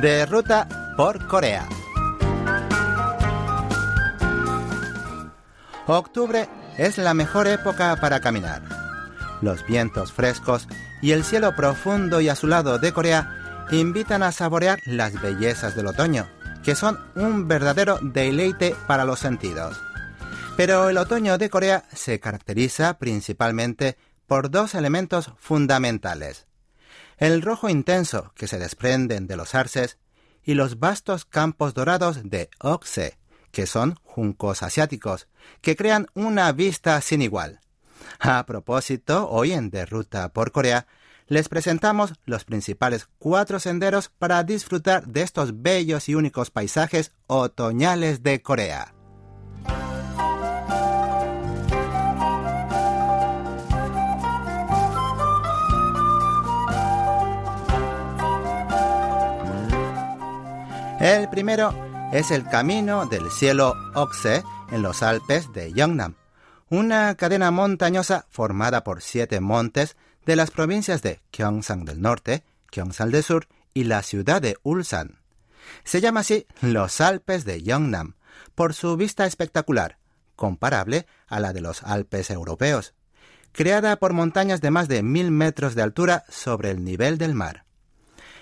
de ruta por Corea. Octubre es la mejor época para caminar. Los vientos frescos y el cielo profundo y azulado de Corea invitan a saborear las bellezas del otoño, que son un verdadero deleite para los sentidos. Pero el otoño de Corea se caracteriza principalmente por dos elementos fundamentales. El rojo intenso que se desprenden de los arces y los vastos campos dorados de Okse, que son juncos asiáticos, que crean una vista sin igual. A propósito, hoy en De Ruta por Corea, les presentamos los principales cuatro senderos para disfrutar de estos bellos y únicos paisajes otoñales de Corea. El primero es el camino del cielo Okse en los Alpes de Yeongnam, una cadena montañosa formada por siete montes de las provincias de Gyeongsang del norte, Gyeongsang del sur y la ciudad de Ulsan. Se llama así los Alpes de Yeongnam por su vista espectacular, comparable a la de los Alpes europeos, creada por montañas de más de mil metros de altura sobre el nivel del mar.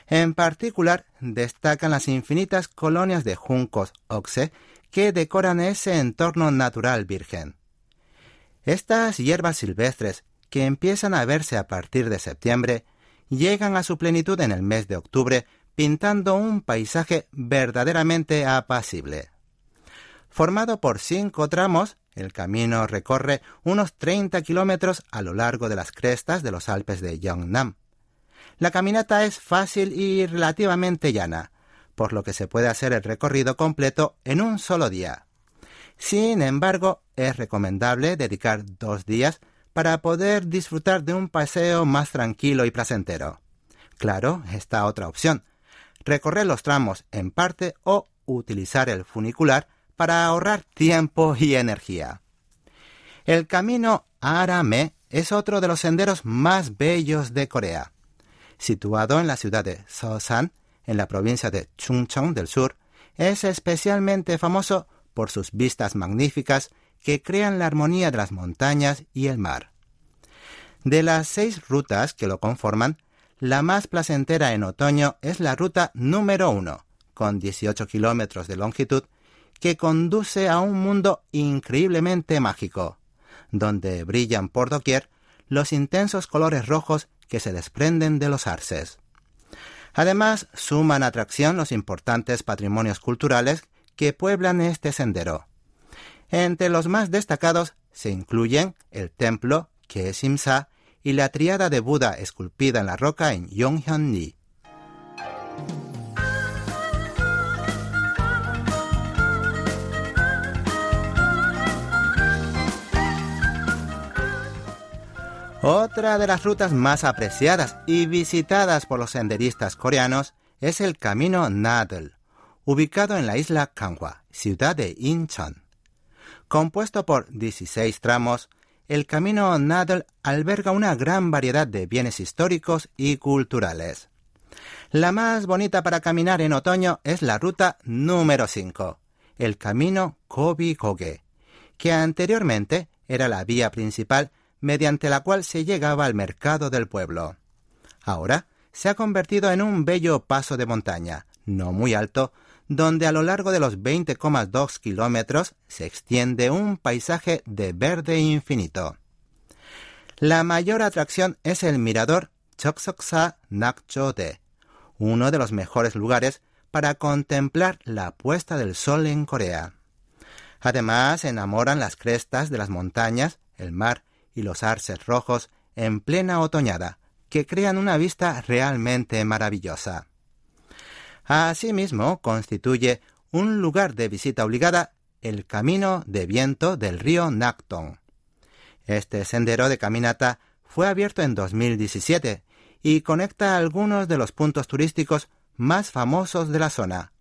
En particular, destacan las infinitas colonias de juncos oxe que decoran ese entorno natural virgen. Estas hierbas silvestres, que empiezan a verse a partir de septiembre, llegan a su plenitud en el mes de octubre, pintando un paisaje verdaderamente apacible. Formado por cinco tramos, el camino recorre unos 30 kilómetros a lo largo de las crestas de los Alpes de Yeongnam. La caminata es fácil y relativamente llana, por lo que se puede hacer el recorrido completo en un solo día. Sin embargo, es recomendable dedicar dos días para poder disfrutar de un paseo más tranquilo y placentero. Claro, esta otra opción, recorrer los tramos en parte o utilizar el funicular para ahorrar tiempo y energía. El camino Arame es otro de los senderos más bellos de Corea situado en la ciudad de Seosan, en la provincia de Chungcheong del sur, es especialmente famoso por sus vistas magníficas que crean la armonía de las montañas y el mar. De las seis rutas que lo conforman, la más placentera en otoño es la ruta número uno, con 18 kilómetros de longitud, que conduce a un mundo increíblemente mágico, donde brillan por doquier los intensos colores rojos que se desprenden de los arces. Además, suman atracción los importantes patrimonios culturales que pueblan este sendero. Entre los más destacados se incluyen el templo Kesimsa y la triada de Buda esculpida en la roca en Yonghyun-ni. Otra de las rutas más apreciadas y visitadas por los senderistas coreanos es el Camino Nadel, ubicado en la isla Kanghwa, ciudad de Incheon. Compuesto por 16 tramos, el Camino Nadel alberga una gran variedad de bienes históricos y culturales. La más bonita para caminar en otoño es la ruta número 5, el Camino Kobi-Koge, que anteriormente era la vía principal mediante la cual se llegaba al mercado del pueblo. Ahora se ha convertido en un bello paso de montaña, no muy alto, donde a lo largo de los 20,2 kilómetros se extiende un paisaje de verde infinito. La mayor atracción es el mirador Choksoksa Nakchode, uno de los mejores lugares para contemplar la puesta del sol en Corea. Además, enamoran las crestas de las montañas, el mar y los arces rojos en plena otoñada, que crean una vista realmente maravillosa. Asimismo, constituye un lugar de visita obligada el camino de viento del río Nakton. Este sendero de caminata fue abierto en 2017 y conecta algunos de los puntos turísticos más famosos de la zona,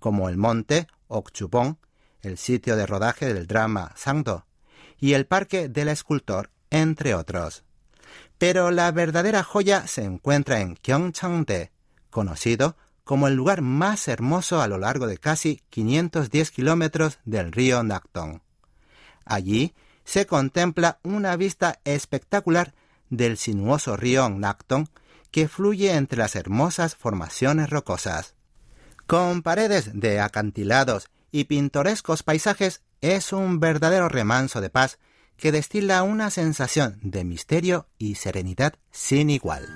como el monte Okchupong, el sitio de rodaje del drama Sangdo, y el parque del escultor entre otros. Pero la verdadera joya se encuentra en Gyeongchangde, conocido como el lugar más hermoso a lo largo de casi 510 kilómetros del río Nakton. Allí se contempla una vista espectacular del sinuoso río Nakton que fluye entre las hermosas formaciones rocosas. Con paredes de acantilados y pintorescos paisajes, es un verdadero remanso de paz que destila una sensación de misterio y serenidad sin igual.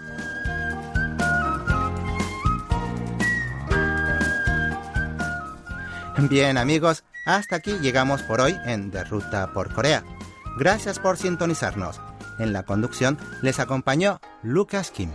Bien amigos, hasta aquí llegamos por hoy en De Ruta por Corea. Gracias por sintonizarnos. En la conducción les acompañó Lucas Kim.